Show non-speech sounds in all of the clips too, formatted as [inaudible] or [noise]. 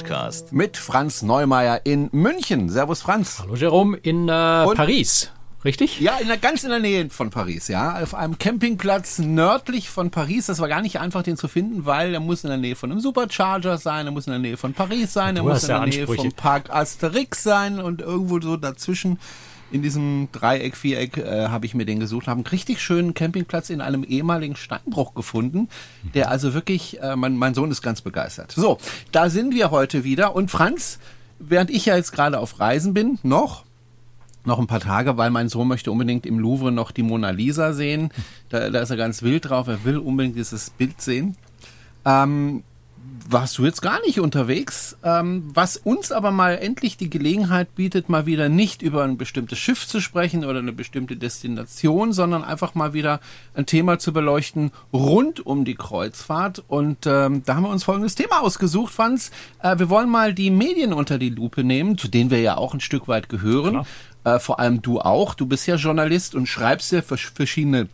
Kreuzfahrt-Podcast. Mit Franz Neumeier in München. Servus Franz. Hallo Jerome in äh, Paris. Richtig? Ja, in der, ganz in der Nähe von Paris, ja. Auf einem Campingplatz nördlich von Paris. Das war gar nicht einfach, den zu finden, weil er muss in der Nähe von einem Supercharger sein, er muss in der Nähe von Paris sein, er muss in der Nähe vom Park Asterix sein und irgendwo so dazwischen in diesem Dreieck, Viereck äh, habe ich mir den gesucht, habe einen richtig schönen Campingplatz in einem ehemaligen Steinbruch gefunden, der also wirklich, äh, mein, mein Sohn ist ganz begeistert. So, da sind wir heute wieder und Franz, während ich ja jetzt gerade auf Reisen bin, noch, noch ein paar Tage, weil mein Sohn möchte unbedingt im Louvre noch die Mona Lisa sehen. Da, da ist er ganz wild drauf, er will unbedingt dieses Bild sehen. Ähm, warst du jetzt gar nicht unterwegs, ähm, was uns aber mal endlich die Gelegenheit bietet, mal wieder nicht über ein bestimmtes Schiff zu sprechen oder eine bestimmte Destination, sondern einfach mal wieder ein Thema zu beleuchten rund um die Kreuzfahrt. Und ähm, da haben wir uns folgendes Thema ausgesucht, Franz. Äh, wir wollen mal die Medien unter die Lupe nehmen, zu denen wir ja auch ein Stück weit gehören. Äh, vor allem du auch. Du bist ja Journalist und schreibst ja verschiedene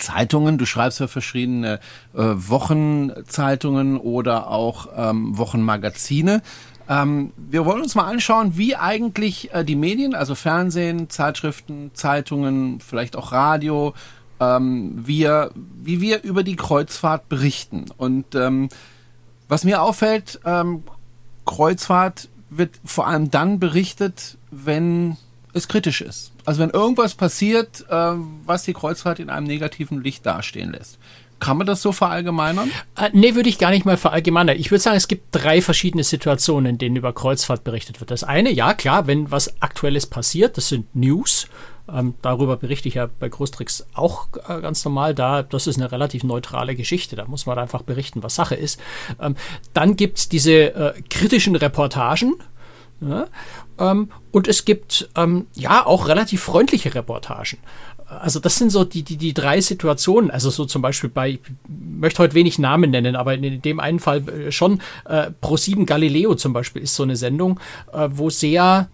Zeitungen, du schreibst für verschiedene äh, Wochenzeitungen oder auch ähm, Wochenmagazine. Ähm, wir wollen uns mal anschauen, wie eigentlich äh, die Medien, also Fernsehen, Zeitschriften, Zeitungen, vielleicht auch Radio, ähm, wir, wie wir über die Kreuzfahrt berichten. Und ähm, was mir auffällt, ähm, Kreuzfahrt wird vor allem dann berichtet, wenn es kritisch ist. Also wenn irgendwas passiert, äh, was die Kreuzfahrt in einem negativen Licht dastehen lässt. Kann man das so verallgemeinern? Äh, nee, würde ich gar nicht mal verallgemeinern. Ich würde sagen, es gibt drei verschiedene Situationen, in denen über Kreuzfahrt berichtet wird. Das eine, ja klar, wenn was Aktuelles passiert, das sind News. Ähm, darüber berichte ich ja bei Großtricks auch äh, ganz normal. Da, das ist eine relativ neutrale Geschichte. Da muss man einfach berichten, was Sache ist. Ähm, dann gibt's diese äh, kritischen Reportagen. Ja? Ähm, und es gibt ähm, ja auch relativ freundliche Reportagen. Also das sind so die, die, die drei Situationen. Also so zum Beispiel bei, ich möchte heute wenig Namen nennen, aber in dem einen Fall äh, schon äh, Pro7 Galileo zum Beispiel ist so eine Sendung, äh, wo sehr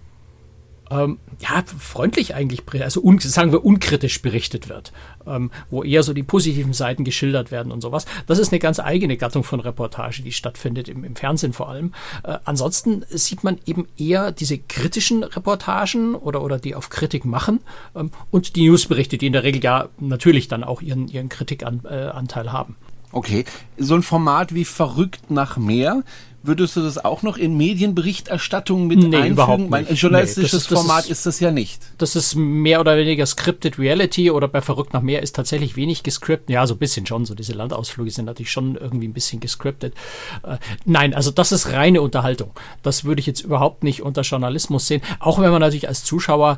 ähm, ja, freundlich eigentlich, also un, sagen wir unkritisch berichtet wird, ähm, wo eher so die positiven Seiten geschildert werden und sowas. Das ist eine ganz eigene Gattung von Reportage, die stattfindet, im, im Fernsehen vor allem. Äh, ansonsten sieht man eben eher diese kritischen Reportagen oder, oder die auf Kritik machen ähm, und die Newsberichte, die in der Regel ja natürlich dann auch ihren, ihren Kritikanteil äh, haben. Okay, so ein Format wie Verrückt nach mehr Würdest du das auch noch in Medienberichterstattung mit nee, einfügen? Überhaupt nicht. Ein journalistisches nee, das das Format ist, ist, das ja nicht. Das ist mehr oder weniger Scripted Reality oder bei Verrückt nach mehr ist tatsächlich wenig gescriptet. Ja, so ein bisschen schon. So diese Landausflüge sind natürlich schon irgendwie ein bisschen gescriptet. Äh, nein, also das ist reine Unterhaltung. Das würde ich jetzt überhaupt nicht unter Journalismus sehen. Auch wenn man natürlich als Zuschauer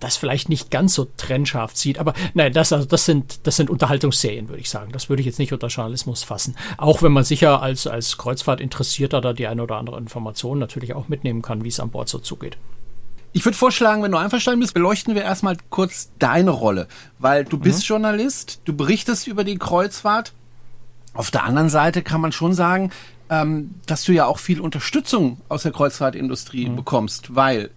das vielleicht nicht ganz so trennscharf sieht. Aber nein, das, also das sind, das sind Unterhaltungsserien, würde ich sagen. Das würde ich jetzt nicht unter Journalismus fassen. Auch wenn man sicher als, als Kreuzfahrtinteressierter da die eine oder andere Information natürlich auch mitnehmen kann, wie es an Bord so zugeht. Ich würde vorschlagen, wenn du einverstanden bist, beleuchten wir erstmal kurz deine Rolle, weil du bist mhm. Journalist, du berichtest über die Kreuzfahrt. Auf der anderen Seite kann man schon sagen, ähm, dass du ja auch viel Unterstützung aus der Kreuzfahrtindustrie mhm. bekommst, weil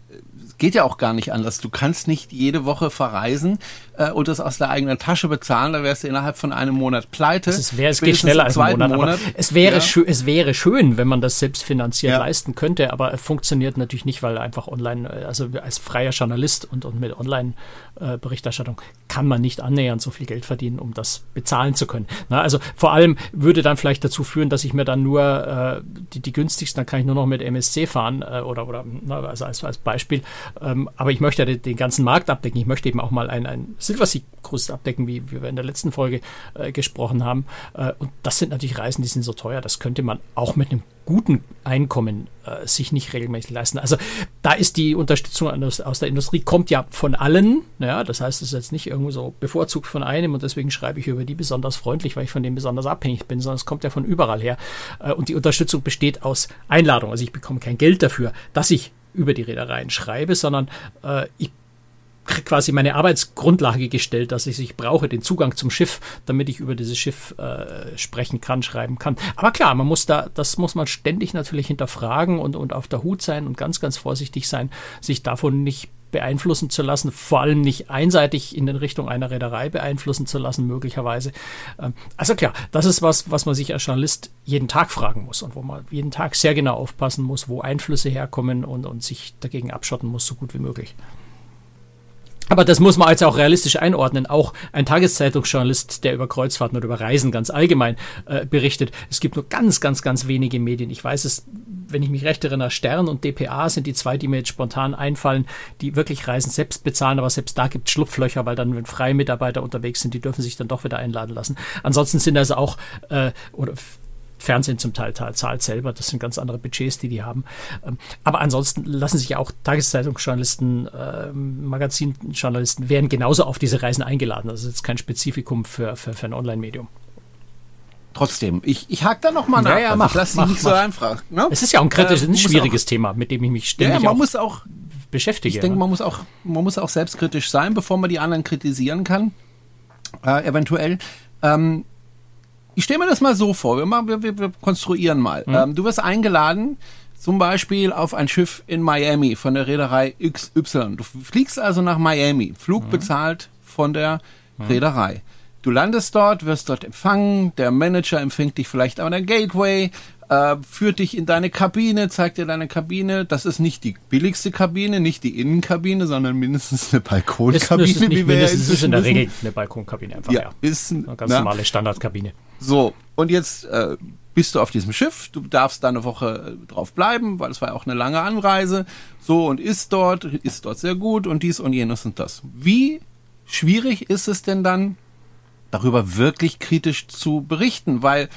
geht ja auch gar nicht anders. Du kannst nicht jede Woche verreisen äh, und das aus der eigenen Tasche bezahlen. Da wärst du innerhalb von einem Monat pleite. Es, wär, es geht schneller als ein Monat. Monat. es, wäre ja. es wäre schön, wenn man das selbst finanziert ja. leisten könnte, aber es funktioniert natürlich nicht, weil einfach online, äh, also als freier Journalist und, und mit Online-Berichterstattung kann man nicht annähernd so viel Geld verdienen, um das bezahlen zu können. Na, also vor allem würde dann vielleicht dazu führen, dass ich mir dann nur äh, die, die günstigsten, dann kann ich nur noch mit MSC fahren äh, oder, oder na, also als, als Beispiel ähm, aber ich möchte ja den, den, ganzen Markt abdecken. Ich möchte eben auch mal ein, ein Silversieg-Kurs abdecken, wie, wie, wir in der letzten Folge äh, gesprochen haben. Äh, und das sind natürlich Reisen, die sind so teuer. Das könnte man auch mit einem guten Einkommen äh, sich nicht regelmäßig leisten. Also da ist die Unterstützung aus, aus, der Industrie, kommt ja von allen. Ja, das heißt, es ist jetzt nicht irgendwo so bevorzugt von einem und deswegen schreibe ich über die besonders freundlich, weil ich von dem besonders abhängig bin, sondern es kommt ja von überall her. Äh, und die Unterstützung besteht aus Einladung. Also ich bekomme kein Geld dafür, dass ich über die Reedereien schreibe, sondern äh, ich quasi meine Arbeitsgrundlage gestellt, dass ich, ich brauche den Zugang zum Schiff, damit ich über dieses Schiff äh, sprechen kann, schreiben kann. Aber klar, man muss da, das muss man ständig natürlich hinterfragen und, und auf der Hut sein und ganz, ganz vorsichtig sein, sich davon nicht beeinflussen zu lassen, vor allem nicht einseitig in den Richtung einer Reederei beeinflussen zu lassen, möglicherweise. Ähm, also klar, das ist was, was man sich als Journalist jeden Tag fragen muss und wo man jeden Tag sehr genau aufpassen muss, wo Einflüsse herkommen und, und sich dagegen abschotten muss, so gut wie möglich. Aber das muss man jetzt auch realistisch einordnen. Auch ein Tageszeitungsjournalist, der über Kreuzfahrten oder über Reisen ganz allgemein äh, berichtet. Es gibt nur ganz, ganz, ganz wenige Medien. Ich weiß es, wenn ich mich recht erinnere, Stern und DPA sind die zwei, die mir jetzt spontan einfallen, die wirklich Reisen selbst bezahlen. Aber selbst da gibt es Schlupflöcher, weil dann, wenn freie Mitarbeiter unterwegs sind, die dürfen sich dann doch wieder einladen lassen. Ansonsten sind also auch, äh, oder Fernsehen zum Teil zahlt selber. Das sind ganz andere Budgets, die die haben. Ähm, aber ansonsten lassen sich auch Tageszeitungsjournalisten, äh, Magazinjournalisten werden genauso auf diese Reisen eingeladen. Das ist jetzt kein Spezifikum für, für, für ein Online-Medium. Trotzdem, ich, ich hake da noch mal nach. Ja, ja, also mach, ich lasse nicht mach. so einfach. Ne? Es ist ja auch ein kritisch, äh, ein schwieriges auch, Thema, mit dem ich mich ständig ja, man muss auch beschäftige. Ich denke, man muss auch, man muss auch selbstkritisch sein, bevor man die anderen kritisieren kann. Äh, eventuell. Ähm, ich stelle mir das mal so vor, wir, machen, wir, wir, wir konstruieren mal. Mhm. Ähm, du wirst eingeladen, zum Beispiel auf ein Schiff in Miami von der Reederei XY. Du fliegst also nach Miami, Flug mhm. bezahlt von der mhm. Reederei. Du landest dort, wirst dort empfangen, der Manager empfängt dich vielleicht an der Gateway, äh, führt dich in deine Kabine, zeigt dir deine Kabine. Das ist nicht die billigste Kabine, nicht die Innenkabine, sondern mindestens eine Balkonkabine, ist, ist wie wir mindestens ist in der Regel eine Balkonkabine einfach. Ja, ja. ist eine ganz na, normale Standardkabine. So und jetzt äh, bist du auf diesem Schiff. Du darfst da eine Woche äh, drauf bleiben, weil es war ja auch eine lange Anreise. So und ist dort, ist dort sehr gut und dies und jenes und das. Wie schwierig ist es denn dann, darüber wirklich kritisch zu berichten? Weil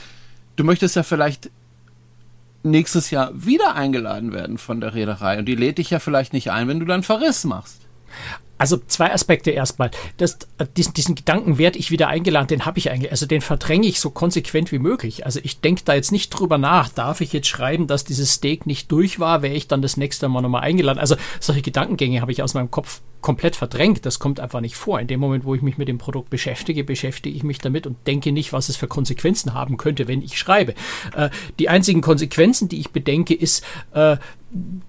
du möchtest ja vielleicht nächstes Jahr wieder eingeladen werden von der Reederei und die lädt dich ja vielleicht nicht ein, wenn du dann Verriss machst. Also zwei Aspekte erstmal. Das, diesen, diesen Gedanken werde ich wieder eingeladen, den habe ich eigentlich, also den verdränge ich so konsequent wie möglich. Also ich denke da jetzt nicht drüber nach, darf ich jetzt schreiben, dass dieses Steak nicht durch war, wäre ich dann das nächste Mal nochmal eingeladen. Also solche Gedankengänge habe ich aus meinem Kopf komplett verdrängt. Das kommt einfach nicht vor. In dem Moment, wo ich mich mit dem Produkt beschäftige, beschäftige ich mich damit und denke nicht, was es für Konsequenzen haben könnte, wenn ich schreibe. Äh, die einzigen Konsequenzen, die ich bedenke, ist, äh,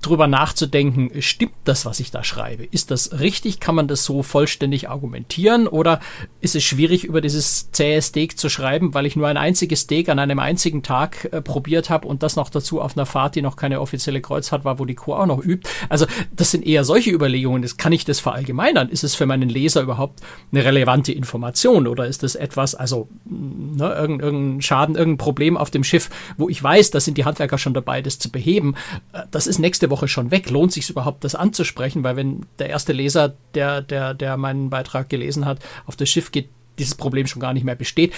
drüber nachzudenken, stimmt das, was ich da schreibe? Ist das richtig? Kann man das so vollständig argumentieren? Oder ist es schwierig, über dieses zähe Steak zu schreiben, weil ich nur ein einziges Steak an einem einzigen Tag äh, probiert habe und das noch dazu auf einer Fahrt, die noch keine offizielle Kreuzfahrt war, wo die Crew auch noch übt? Also, das sind eher solche Überlegungen. Das kann ich das verallgemeinern? Ist es für meinen Leser überhaupt eine relevante Information? Oder ist das etwas, also, ne, irgendein Schaden, irgendein Problem auf dem Schiff, wo ich weiß, da sind die Handwerker schon dabei, das zu beheben? Äh, das ist nächste Woche schon weg. Lohnt sich überhaupt, das anzusprechen? Weil wenn der erste Leser, der, der, der meinen Beitrag gelesen hat, auf das Schiff geht, dieses Problem schon gar nicht mehr besteht,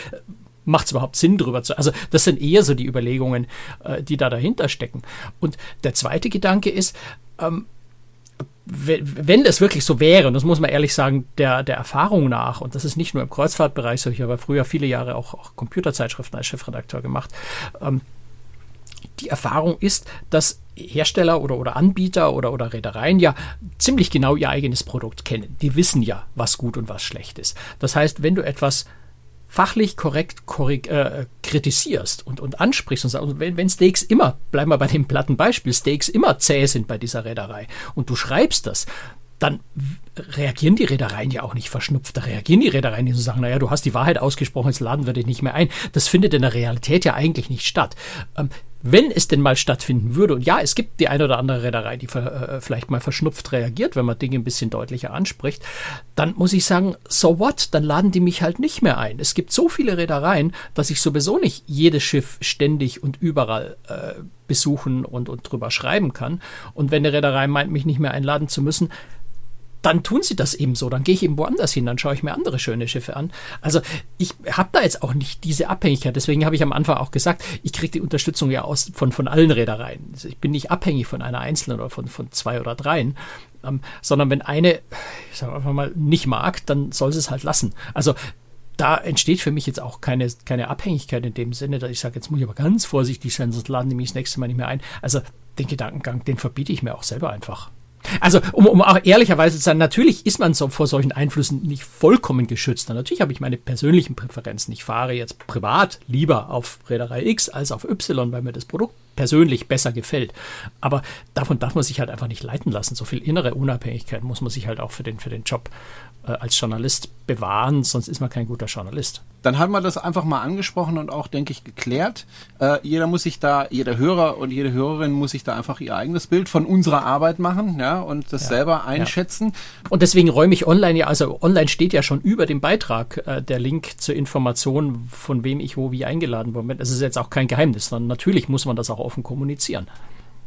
macht es überhaupt Sinn, darüber zu. Also, das sind eher so die Überlegungen, äh, die da dahinter stecken. Und der zweite Gedanke ist, ähm, wenn es wirklich so wäre, und das muss man ehrlich sagen, der, der Erfahrung nach, und das ist nicht nur im Kreuzfahrtbereich so, ich habe früher viele Jahre auch, auch Computerzeitschriften als Chefredakteur gemacht, ähm, die Erfahrung ist, dass Hersteller oder, oder Anbieter oder, oder Reedereien ja ziemlich genau ihr eigenes Produkt kennen. Die wissen ja, was gut und was schlecht ist. Das heißt, wenn du etwas fachlich korrekt korrig, äh, kritisierst und, und ansprichst und sagst, wenn, wenn Steaks immer, bleiben wir bei dem platten Beispiel, Steaks immer zäh sind bei dieser Reederei und du schreibst das, dann reagieren die Reedereien ja auch nicht verschnupft. Da reagieren die Reedereien nicht und sagen, naja, du hast die Wahrheit ausgesprochen, jetzt laden wir dich nicht mehr ein. Das findet in der Realität ja eigentlich nicht statt. Ähm, wenn es denn mal stattfinden würde, und ja, es gibt die eine oder andere Reederei, die äh, vielleicht mal verschnupft reagiert, wenn man Dinge ein bisschen deutlicher anspricht, dann muss ich sagen, so what, dann laden die mich halt nicht mehr ein. Es gibt so viele Reedereien, dass ich sowieso nicht jedes Schiff ständig und überall äh, besuchen und, und drüber schreiben kann. Und wenn eine Reederei meint, mich nicht mehr einladen zu müssen, dann tun sie das eben so. Dann gehe ich eben woanders hin, dann schaue ich mir andere schöne Schiffe an. Also ich habe da jetzt auch nicht diese Abhängigkeit. Deswegen habe ich am Anfang auch gesagt, ich kriege die Unterstützung ja aus von, von allen Reedereien. Also ich bin nicht abhängig von einer einzelnen oder von, von zwei oder dreien. Ähm, sondern wenn eine, ich sage einfach mal, nicht mag, dann soll sie es halt lassen. Also da entsteht für mich jetzt auch keine, keine Abhängigkeit in dem Sinne, dass ich sage, jetzt muss ich aber ganz vorsichtig sein, sonst laden die mich das nächste Mal nicht mehr ein. Also den Gedankengang, den verbiete ich mir auch selber einfach. Also, um, um auch ehrlicherweise zu sein, natürlich ist man so vor solchen Einflüssen nicht vollkommen geschützt. natürlich habe ich meine persönlichen Präferenzen. Ich fahre jetzt privat lieber auf Reederei X als auf Y, weil mir das Produkt persönlich besser gefällt. Aber davon darf man sich halt einfach nicht leiten lassen. So viel innere Unabhängigkeit muss man sich halt auch für den, für den Job äh, als Journalist bewahren, sonst ist man kein guter Journalist. Dann haben wir das einfach mal angesprochen und auch, denke ich, geklärt. Äh, jeder muss sich da, jeder Hörer und jede Hörerin muss sich da einfach ihr eigenes Bild von unserer Arbeit machen, ja, und das ja, selber einschätzen. Ja. Und deswegen räume ich online ja, also online steht ja schon über dem Beitrag äh, der Link zur Information, von wem ich wo wie eingeladen wurde. Das ist jetzt auch kein Geheimnis, sondern natürlich muss man das auch offen kommunizieren.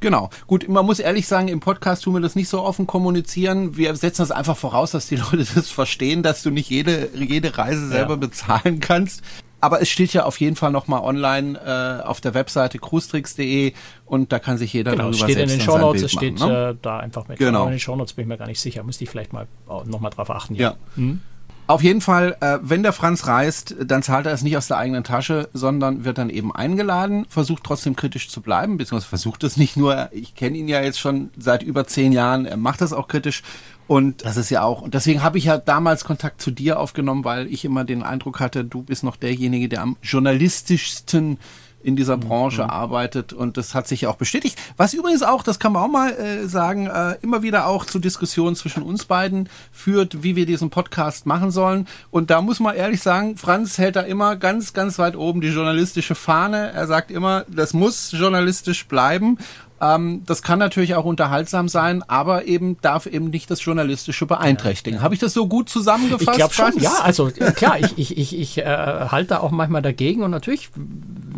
Genau. Gut, man muss ehrlich sagen, im Podcast tun wir das nicht so offen kommunizieren. Wir setzen das einfach voraus, dass die [laughs] Leute das verstehen, dass du nicht jede, jede Reise selber ja. bezahlen kannst. Aber es steht ja auf jeden Fall nochmal online äh, auf der Webseite cruestricks.de und da kann sich jeder genau, darüber steht in den Shownotes, es steht ne? äh, da einfach mit. Genau. in den Shownotes bin ich mir gar nicht sicher, müsste ich vielleicht mal nochmal drauf achten. Ja. ja. Hm? Auf jeden Fall, äh, wenn der Franz reist, dann zahlt er es nicht aus der eigenen Tasche, sondern wird dann eben eingeladen, versucht trotzdem kritisch zu bleiben, beziehungsweise versucht es nicht nur, ich kenne ihn ja jetzt schon seit über zehn Jahren, er macht das auch kritisch. Und das ist ja auch, und deswegen habe ich ja damals Kontakt zu dir aufgenommen, weil ich immer den Eindruck hatte, du bist noch derjenige, der am journalistischsten in dieser Branche mhm. arbeitet und das hat sich auch bestätigt. Was übrigens auch, das kann man auch mal äh, sagen, äh, immer wieder auch zu Diskussionen zwischen uns beiden führt, wie wir diesen Podcast machen sollen. Und da muss man ehrlich sagen, Franz hält da immer ganz, ganz weit oben die journalistische Fahne. Er sagt immer, das muss journalistisch bleiben. Ähm, das kann natürlich auch unterhaltsam sein, aber eben darf eben nicht das Journalistische beeinträchtigen. Habe ich das so gut zusammengefasst? Ich glaube schon, ja. Also klar, ich, ich, ich, ich äh, halte auch manchmal dagegen und natürlich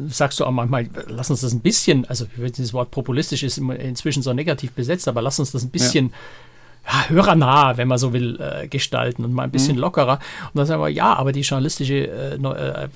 sagst du auch manchmal, lass uns das ein bisschen, also dieses Wort populistisch ist inzwischen so negativ besetzt, aber lass uns das ein bisschen ja. ja hörernah, wenn man so will, äh, gestalten und mal ein bisschen mhm. lockerer. Und dann sagen wir, ja, aber die journalistische äh, äh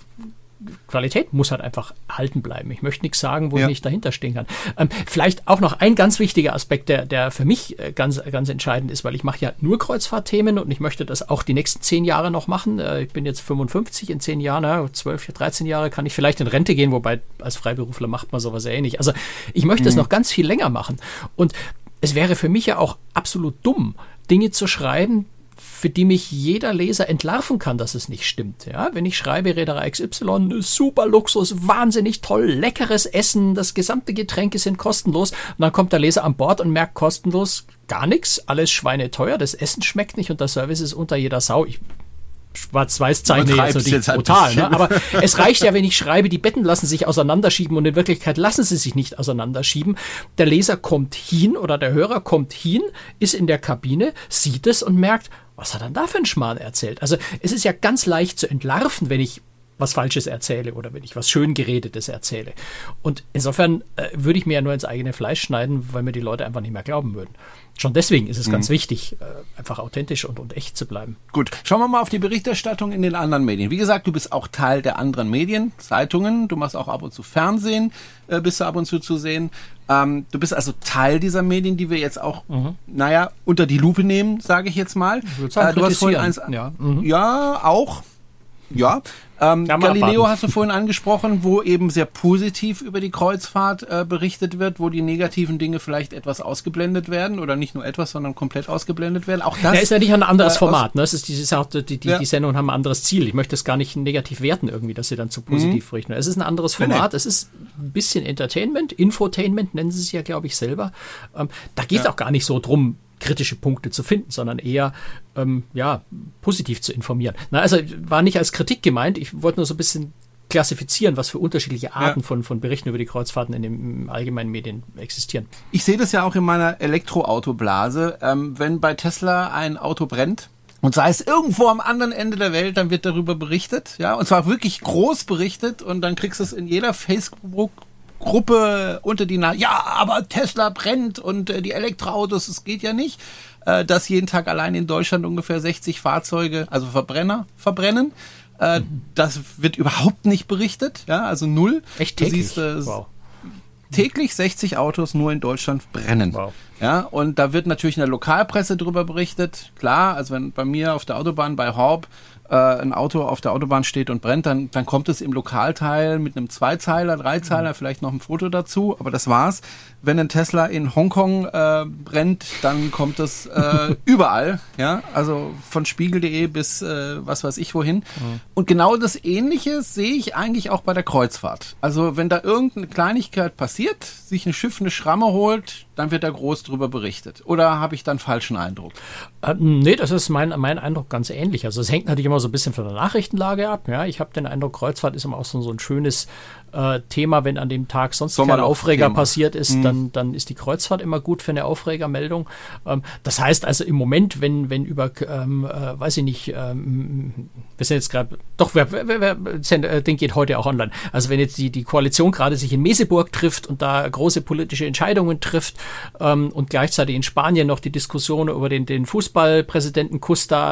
Qualität muss halt einfach halten bleiben. Ich möchte nichts sagen, wo ja. ich nicht dahinter stehen kann. Ähm, vielleicht auch noch ein ganz wichtiger Aspekt, der, der für mich äh, ganz, ganz entscheidend ist, weil ich mache ja nur Kreuzfahrtthemen und ich möchte das auch die nächsten zehn Jahre noch machen. Äh, ich bin jetzt 55, in zehn Jahren, ja, 12, 13 Jahre kann ich vielleicht in Rente gehen, wobei als Freiberufler macht man sowas ähnlich. Also ich möchte es mhm. noch ganz viel länger machen. Und es wäre für mich ja auch absolut dumm, Dinge zu schreiben, für die mich jeder Leser entlarven kann, dass es nicht stimmt. Ja, wenn ich schreibe, Reederei XY, super Luxus, wahnsinnig toll, leckeres Essen, das gesamte Getränke sind kostenlos, und dann kommt der Leser an Bord und merkt kostenlos gar nichts, alles schweineteuer, das Essen schmeckt nicht und der Service ist unter jeder Sau. Ich Schwarz-Weiß zeichne jetzt natürlich brutal, ne? aber es reicht ja, wenn ich schreibe, die Betten lassen sich auseinanderschieben und in Wirklichkeit lassen sie sich nicht auseinanderschieben. Der Leser kommt hin oder der Hörer kommt hin, ist in der Kabine, sieht es und merkt, was hat er da für einen Schmarrn erzählt? Also es ist ja ganz leicht zu entlarven, wenn ich was Falsches erzähle oder wenn ich was schön geredetes erzähle. Und insofern äh, würde ich mir ja nur ins eigene Fleisch schneiden, weil mir die Leute einfach nicht mehr glauben würden. Schon deswegen ist es mhm. ganz wichtig, äh, einfach authentisch und, und echt zu bleiben. Gut, schauen wir mal auf die Berichterstattung in den anderen Medien. Wie gesagt, du bist auch Teil der anderen Medien, Zeitungen, du machst auch ab und zu Fernsehen, äh, bist du ab und zu zu sehen. Ähm, du bist also Teil dieser Medien, die wir jetzt auch, mhm. naja, unter die Lupe nehmen, sage ich jetzt mal. Ich sagen, äh, du hast vorhin eins, ja, mhm. ja auch, ja, ähm, Galileo hast du vorhin angesprochen, wo eben sehr positiv über die Kreuzfahrt äh, berichtet wird, wo die negativen Dinge vielleicht etwas ausgeblendet werden oder nicht nur etwas, sondern komplett ausgeblendet werden. Auch das ja, ist ja nicht ein anderes äh, Format. Ne? Es ist dieses, die, die, ja. die Sendungen haben ein anderes Ziel. Ich möchte es gar nicht negativ werten irgendwie, dass sie dann zu positiv mhm. berichten. Es ist ein anderes Format. Nee, nee. Es ist ein bisschen Entertainment, Infotainment nennen sie es ja, glaube ich, selber. Ähm, da geht es ja. auch gar nicht so drum, kritische Punkte zu finden, sondern eher ähm, ja, positiv zu informieren. Na, also war nicht als Kritik gemeint, ich wollte nur so ein bisschen klassifizieren, was für unterschiedliche Arten ja. von, von Berichten über die Kreuzfahrten in den allgemeinen Medien existieren. Ich sehe das ja auch in meiner Elektroautoblase. Ähm, wenn bei Tesla ein Auto brennt, und sei es irgendwo am anderen Ende der Welt, dann wird darüber berichtet, ja, und zwar wirklich groß berichtet und dann kriegst du es in jeder Facebook Gruppe unter die Nase, ja, aber Tesla brennt und äh, die Elektroautos, es geht ja nicht, äh, dass jeden Tag allein in Deutschland ungefähr 60 Fahrzeuge, also Verbrenner, verbrennen. Äh, mhm. Das wird überhaupt nicht berichtet, ja, also null. Echt täglich? Du siehst, äh, wow. Täglich 60 Autos nur in Deutschland brennen. Wow. Ja, und da wird natürlich in der Lokalpresse drüber berichtet. Klar, also wenn bei mir auf der Autobahn bei Horb äh, ein Auto auf der Autobahn steht und brennt, dann, dann kommt es im Lokalteil mit einem Zweizeiler, Dreizeiler, mhm. vielleicht noch ein Foto dazu, aber das war's. Wenn ein Tesla in Hongkong äh, brennt, dann kommt es [laughs] äh, überall, ja, also von spiegel.de bis äh, was weiß ich wohin. Mhm. Und genau das Ähnliche sehe ich eigentlich auch bei der Kreuzfahrt. Also wenn da irgendeine Kleinigkeit passiert, sich ein Schiff eine Schramme holt, dann wird da groß drüber berichtet. Oder habe ich dann falschen Eindruck? Äh, nee, das ist mein, mein Eindruck ganz ähnlich. Also es hängt natürlich immer so ein bisschen von der Nachrichtenlage ab. Ja, ich habe den Eindruck, Kreuzfahrt ist immer auch so, so ein schönes äh, Thema, wenn an dem Tag sonst kein Aufreger Thema. passiert ist, mhm. dann, dann ist die Kreuzfahrt immer gut für eine Aufregermeldung. Ähm, das heißt also im Moment, wenn, wenn über, ähm, äh, weiß ich nicht, ähm, wir sind jetzt gerade, doch, wer, wer, wer, wer, den geht heute auch online. Also wenn jetzt die, die Koalition gerade sich in Meseburg trifft und da große politische Entscheidungen trifft ähm, und gleichzeitig in Spanien noch die Diskussion über den, den Fußballpräsidenten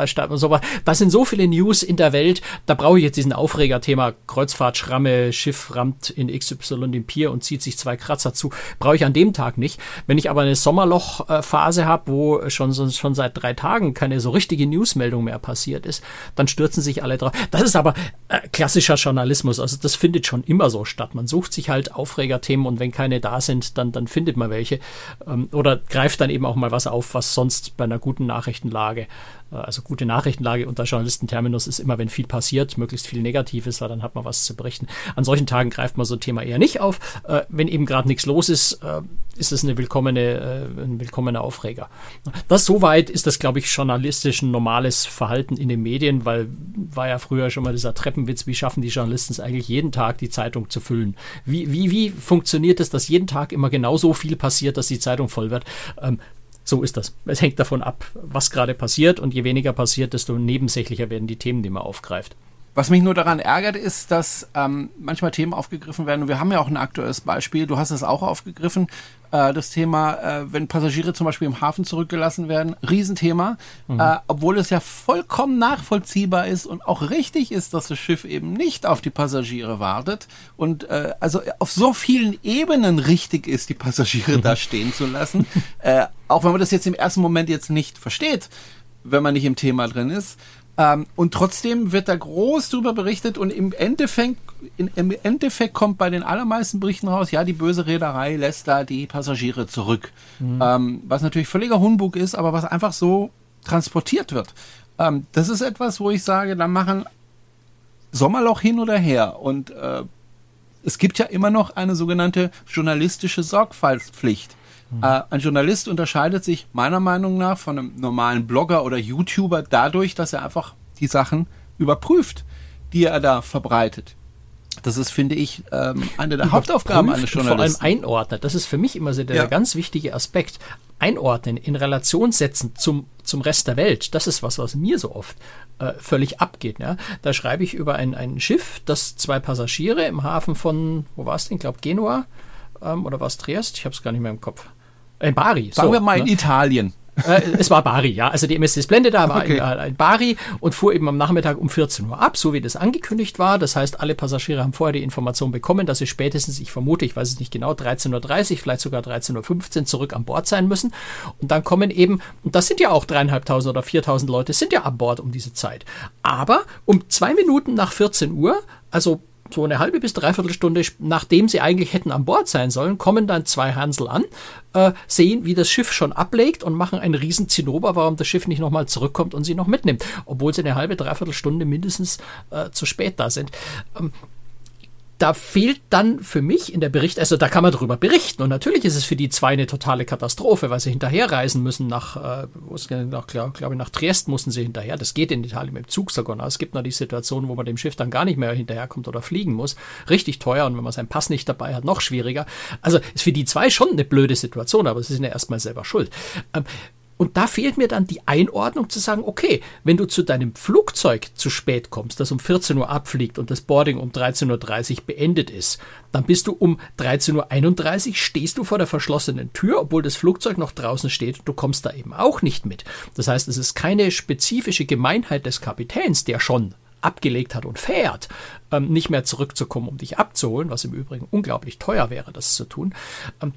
statt und so weiter, das sind so viele News in der Welt, da brauche ich jetzt diesen Aufregerthema Kreuzfahrt, Schramme, Schiff, Ram rammt in XY den Pier und zieht sich zwei Kratzer zu. Brauche ich an dem Tag nicht. Wenn ich aber eine Sommerlochphase habe, wo schon, schon seit drei Tagen keine so richtige Newsmeldung mehr passiert ist, dann stürzen sich alle drauf. Das ist aber äh, klassischer Journalismus. Also das findet schon immer so statt. Man sucht sich halt Aufregerthemen und wenn keine da sind, dann, dann findet man welche. Ähm, oder greift dann eben auch mal was auf, was sonst bei einer guten Nachrichtenlage also gute Nachrichtenlage unter Journalistenterminus ist immer, wenn viel passiert, möglichst viel Negatives, weil dann hat man was zu berichten. An solchen Tagen greift man so ein Thema eher nicht auf. Äh, wenn eben gerade nichts los ist, äh, ist es eine willkommene, ein willkommener Aufreger. Das soweit ist das, glaube ich, journalistisch ein normales Verhalten in den Medien, weil war ja früher schon mal dieser Treppenwitz, wie schaffen die Journalisten es eigentlich jeden Tag die Zeitung zu füllen? Wie, wie, wie funktioniert es, dass jeden Tag immer genau so viel passiert, dass die Zeitung voll wird? Ähm, so ist das. Es hängt davon ab, was gerade passiert und je weniger passiert, desto nebensächlicher werden die Themen, die man aufgreift. Was mich nur daran ärgert, ist, dass ähm, manchmal Themen aufgegriffen werden. Und wir haben ja auch ein aktuelles Beispiel. Du hast es auch aufgegriffen. Äh, das Thema, äh, wenn Passagiere zum Beispiel im Hafen zurückgelassen werden. Riesenthema. Mhm. Äh, obwohl es ja vollkommen nachvollziehbar ist und auch richtig ist, dass das Schiff eben nicht auf die Passagiere wartet. Und äh, also auf so vielen Ebenen richtig ist, die Passagiere da stehen zu lassen. [laughs] Äh, auch wenn man das jetzt im ersten Moment jetzt nicht versteht, wenn man nicht im Thema drin ist. Ähm, und trotzdem wird da groß drüber berichtet und im Endeffekt, in, im Endeffekt kommt bei den allermeisten Berichten raus, ja, die böse Reederei lässt da die Passagiere zurück. Mhm. Ähm, was natürlich völliger Humbug ist, aber was einfach so transportiert wird. Ähm, das ist etwas, wo ich sage, da machen Sommerloch hin oder her. Und äh, es gibt ja immer noch eine sogenannte journalistische Sorgfaltspflicht. Mhm. Äh, ein Journalist unterscheidet sich meiner Meinung nach von einem normalen Blogger oder YouTuber dadurch, dass er einfach die Sachen überprüft, die er da verbreitet. Das ist, finde ich, ähm, eine der Hauptaufgaben eines Journalisten. Vor allem einordnet. Das ist für mich immer so der ja. ganz wichtige Aspekt. Einordnen, in Relation setzen zum, zum Rest der Welt. Das ist was, was mir so oft äh, völlig abgeht. Ja? Da schreibe ich über ein, ein Schiff, das zwei Passagiere im Hafen von, wo war es denn? Ich glaube Genua ähm, oder war es Triest? Ich habe es gar nicht mehr im Kopf. In Bari. Sagen so, wir mal ne? in Italien. Äh, es war Bari, ja. Also die MSC Splendida war okay. in, äh, in, Bari und fuhr eben am Nachmittag um 14 Uhr ab, so wie das angekündigt war. Das heißt, alle Passagiere haben vorher die Information bekommen, dass sie spätestens, ich vermute, ich weiß es nicht genau, 13.30 Uhr, vielleicht sogar 13.15 Uhr zurück an Bord sein müssen. Und dann kommen eben, und das sind ja auch dreieinhalbtausend oder viertausend Leute, sind ja an Bord um diese Zeit. Aber um zwei Minuten nach 14 Uhr, also so eine halbe bis dreiviertel Stunde, nachdem sie eigentlich hätten an Bord sein sollen, kommen dann zwei Hansel an, äh, sehen, wie das Schiff schon ablegt und machen einen riesen Zinnober, warum das Schiff nicht nochmal zurückkommt und sie noch mitnimmt, obwohl sie eine halbe, dreiviertel Stunde mindestens äh, zu spät da sind. Ähm, da fehlt dann für mich in der Bericht, also da kann man darüber berichten und natürlich ist es für die zwei eine totale Katastrophe, weil sie hinterherreisen müssen nach, äh, nach glaube glaub ich, nach Triest mussten sie hinterher. Das geht in Italien mit dem Zug sogar noch. Es gibt noch die Situation, wo man dem Schiff dann gar nicht mehr hinterherkommt oder fliegen muss. Richtig teuer und wenn man seinen Pass nicht dabei hat, noch schwieriger. Also ist für die zwei schon eine blöde Situation, aber sie sind ja erstmal selber schuld. Ähm, und da fehlt mir dann die Einordnung zu sagen, okay, wenn du zu deinem Flugzeug zu spät kommst, das um 14 Uhr abfliegt und das Boarding um 13.30 Uhr beendet ist, dann bist du um 13.31 Uhr, stehst du vor der verschlossenen Tür, obwohl das Flugzeug noch draußen steht und du kommst da eben auch nicht mit. Das heißt, es ist keine spezifische Gemeinheit des Kapitäns, der schon abgelegt hat und fährt, ähm, nicht mehr zurückzukommen, um dich abzuholen, was im Übrigen unglaublich teuer wäre, das zu tun, ähm,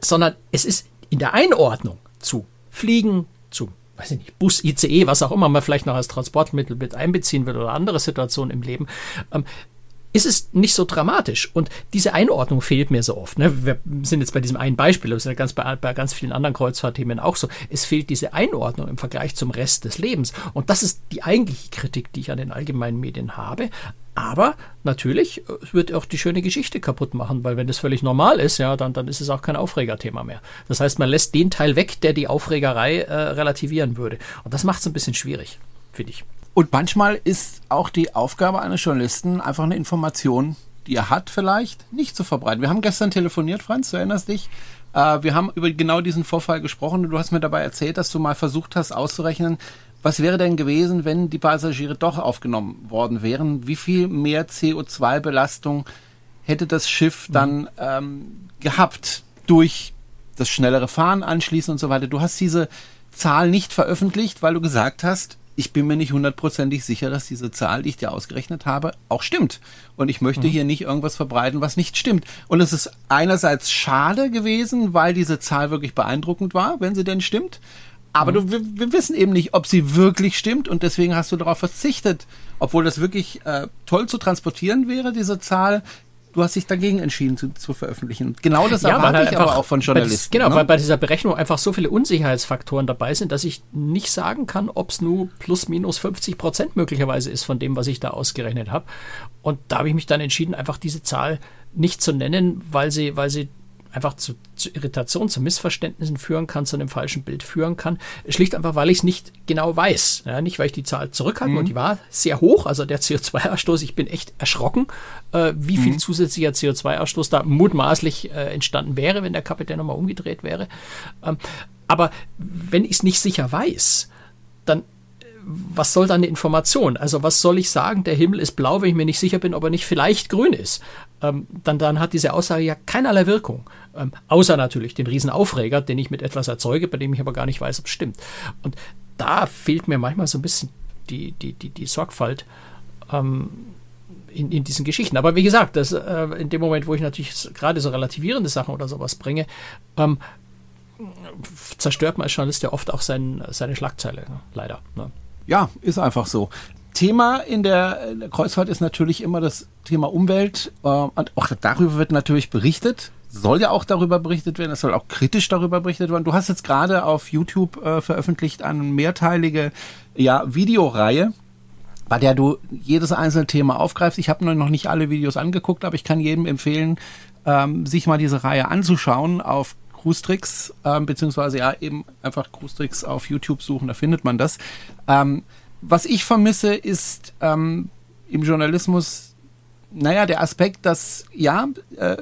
sondern es ist in der Einordnung zu Fliegen, zu weiß ich nicht, Bus, ICE, was auch immer man vielleicht noch als Transportmittel mit einbeziehen will oder andere Situationen im Leben, ähm, ist es nicht so dramatisch. Und diese Einordnung fehlt mir so oft. Ne? Wir sind jetzt bei diesem einen Beispiel, das ist ja ganz bei, bei ganz vielen anderen Kreuzfahrtthemen auch so. Es fehlt diese Einordnung im Vergleich zum Rest des Lebens. Und das ist die eigentliche Kritik, die ich an den allgemeinen Medien habe. Aber natürlich es wird auch die schöne Geschichte kaputt machen, weil wenn das völlig normal ist, ja, dann, dann ist es auch kein Aufregerthema mehr. Das heißt, man lässt den Teil weg, der die Aufregerei äh, relativieren würde. Und das macht es ein bisschen schwierig, finde ich. Und manchmal ist auch die Aufgabe eines Journalisten, einfach eine Information, die er hat, vielleicht nicht zu verbreiten. Wir haben gestern telefoniert, Franz, du erinnerst dich? Äh, wir haben über genau diesen Vorfall gesprochen und du hast mir dabei erzählt, dass du mal versucht hast auszurechnen, was wäre denn gewesen, wenn die Passagiere doch aufgenommen worden wären? Wie viel mehr CO2-Belastung hätte das Schiff mhm. dann ähm, gehabt durch das schnellere Fahren anschließend und so weiter? Du hast diese Zahl nicht veröffentlicht, weil du gesagt hast, ich bin mir nicht hundertprozentig sicher, dass diese Zahl, die ich dir ausgerechnet habe, auch stimmt. Und ich möchte mhm. hier nicht irgendwas verbreiten, was nicht stimmt. Und es ist einerseits schade gewesen, weil diese Zahl wirklich beeindruckend war, wenn sie denn stimmt. Aber mhm. du, wir, wir, wissen eben nicht, ob sie wirklich stimmt und deswegen hast du darauf verzichtet, obwohl das wirklich äh, toll zu transportieren wäre, diese Zahl, du hast dich dagegen entschieden zu, zu veröffentlichen. Genau das ja, erwarte halt ich aber auch von Journalisten. Bei, genau, ne? weil bei dieser Berechnung einfach so viele Unsicherheitsfaktoren dabei sind, dass ich nicht sagen kann, ob es nur plus minus 50 Prozent möglicherweise ist von dem, was ich da ausgerechnet habe. Und da habe ich mich dann entschieden, einfach diese Zahl nicht zu nennen, weil sie, weil sie einfach zu, zu Irritationen, zu Missverständnissen führen kann, zu einem falschen Bild führen kann. Schlicht einfach, weil ich es nicht genau weiß. Ja, nicht, weil ich die Zahl zurückhalte mhm. und die war sehr hoch, also der CO2-Ausstoß, ich bin echt erschrocken, äh, wie viel mhm. zusätzlicher CO2-Ausstoß da mutmaßlich äh, entstanden wäre, wenn der Kapitän nochmal umgedreht wäre. Ähm, aber wenn ich es nicht sicher weiß, dann was soll dann eine Information? Also was soll ich sagen, der Himmel ist blau, wenn ich mir nicht sicher bin, ob er nicht vielleicht grün ist? Ähm, dann, dann hat diese Aussage ja keinerlei Wirkung. Ähm, außer natürlich den Riesenaufreger, den ich mit etwas erzeuge, bei dem ich aber gar nicht weiß, ob es stimmt. Und da fehlt mir manchmal so ein bisschen die, die, die, die Sorgfalt ähm, in, in diesen Geschichten. Aber wie gesagt, das, äh, in dem Moment, wo ich natürlich gerade so relativierende Sachen oder sowas bringe, ähm, zerstört man als Journalist ja oft auch sein, seine Schlagzeile, ne? leider. Ne? Ja, ist einfach so. Thema in der, in der Kreuzfahrt ist natürlich immer das Thema Umwelt. Äh, und auch darüber wird natürlich berichtet. Soll ja auch darüber berichtet werden. Es soll auch kritisch darüber berichtet werden. Du hast jetzt gerade auf YouTube äh, veröffentlicht eine mehrteilige ja, Videoreihe, bei der du jedes einzelne Thema aufgreifst. Ich habe noch nicht alle Videos angeguckt, aber ich kann jedem empfehlen, ähm, sich mal diese Reihe anzuschauen auf Cruise ähm, beziehungsweise ja eben einfach Cruise auf YouTube suchen, da findet man das. Ähm, was ich vermisse, ist ähm, im Journalismus, naja, der Aspekt, dass ja, äh,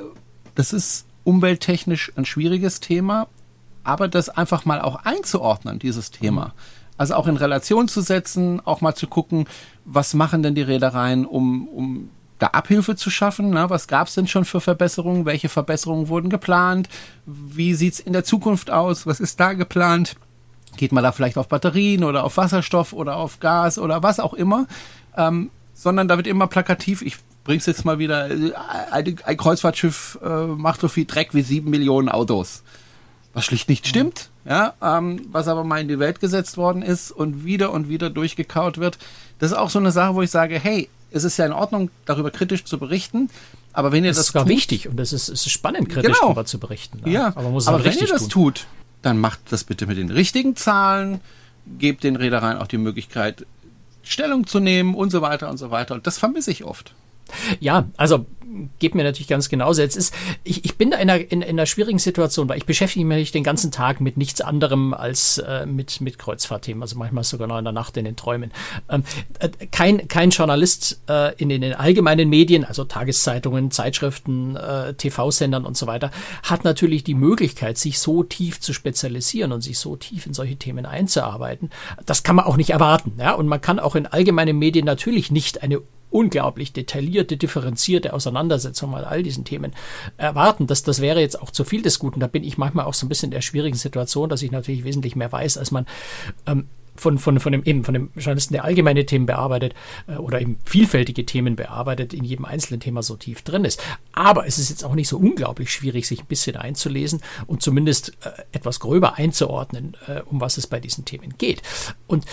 das ist umwelttechnisch ein schwieriges Thema, aber das einfach mal auch einzuordnen, dieses Thema. Mhm. Also auch in Relation zu setzen, auch mal zu gucken, was machen denn die Reedereien, um, um da Abhilfe zu schaffen. Na, was gab es denn schon für Verbesserungen? Welche Verbesserungen wurden geplant? Wie sieht's in der Zukunft aus? Was ist da geplant? Geht man da vielleicht auf Batterien oder auf Wasserstoff oder auf Gas oder was auch immer? Ähm, sondern da wird immer plakativ, ich bring's jetzt mal wieder, äh, ein, ein Kreuzfahrtschiff äh, macht so viel Dreck wie sieben Millionen Autos. Was schlicht nicht stimmt, ja, ähm, was aber mal in die Welt gesetzt worden ist und wieder und wieder durchgekaut wird. Das ist auch so eine Sache, wo ich sage, hey, es ist ja in Ordnung, darüber kritisch zu berichten. Aber wenn ihr das, das ist sogar tut, wichtig und es ist, es ist spannend, kritisch genau. darüber zu berichten. Ja, ja. aber, aber wenn ihr das tun. tut, dann macht das bitte mit den richtigen Zahlen, gebt den Reedereien auch die Möglichkeit, Stellung zu nehmen und so weiter und so weiter. Und das vermisse ich oft. Ja, also geht mir natürlich ganz genauso. Jetzt ist, ich, ich bin da in einer, in, in einer schwierigen Situation, weil ich beschäftige mich den ganzen Tag mit nichts anderem als äh, mit, mit Kreuzfahrtthemen, also manchmal sogar noch in der Nacht in den Träumen. Ähm, äh, kein, kein Journalist äh, in, den, in den allgemeinen Medien, also Tageszeitungen, Zeitschriften, äh, TV-Sendern und so weiter, hat natürlich die Möglichkeit, sich so tief zu spezialisieren und sich so tief in solche Themen einzuarbeiten. Das kann man auch nicht erwarten. Ja? Und man kann auch in allgemeinen Medien natürlich nicht eine unglaublich detaillierte, differenzierte Auseinandersetzung mal all diesen Themen erwarten. Das, das wäre jetzt auch zu viel des Guten. Da bin ich manchmal auch so ein bisschen in der schwierigen Situation, dass ich natürlich wesentlich mehr weiß, als man ähm, von, von, von dem eben von dem Journalisten, der allgemeine Themen bearbeitet äh, oder eben vielfältige Themen bearbeitet, in jedem einzelnen Thema so tief drin ist. Aber es ist jetzt auch nicht so unglaublich schwierig, sich ein bisschen einzulesen und zumindest äh, etwas gröber einzuordnen, äh, um was es bei diesen Themen geht. Und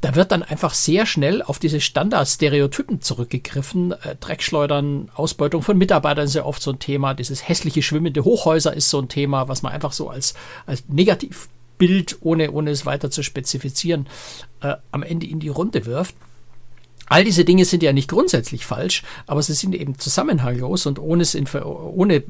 da wird dann einfach sehr schnell auf diese Standardstereotypen zurückgegriffen. Dreckschleudern, Ausbeutung von Mitarbeitern ist ja oft so ein Thema. Dieses hässliche schwimmende Hochhäuser ist so ein Thema, was man einfach so als, als negativ Bild, ohne, ohne es weiter zu spezifizieren, äh, am Ende in die Runde wirft. All diese Dinge sind ja nicht grundsätzlich falsch, aber sie sind eben zusammenhanglos und ohne, ohne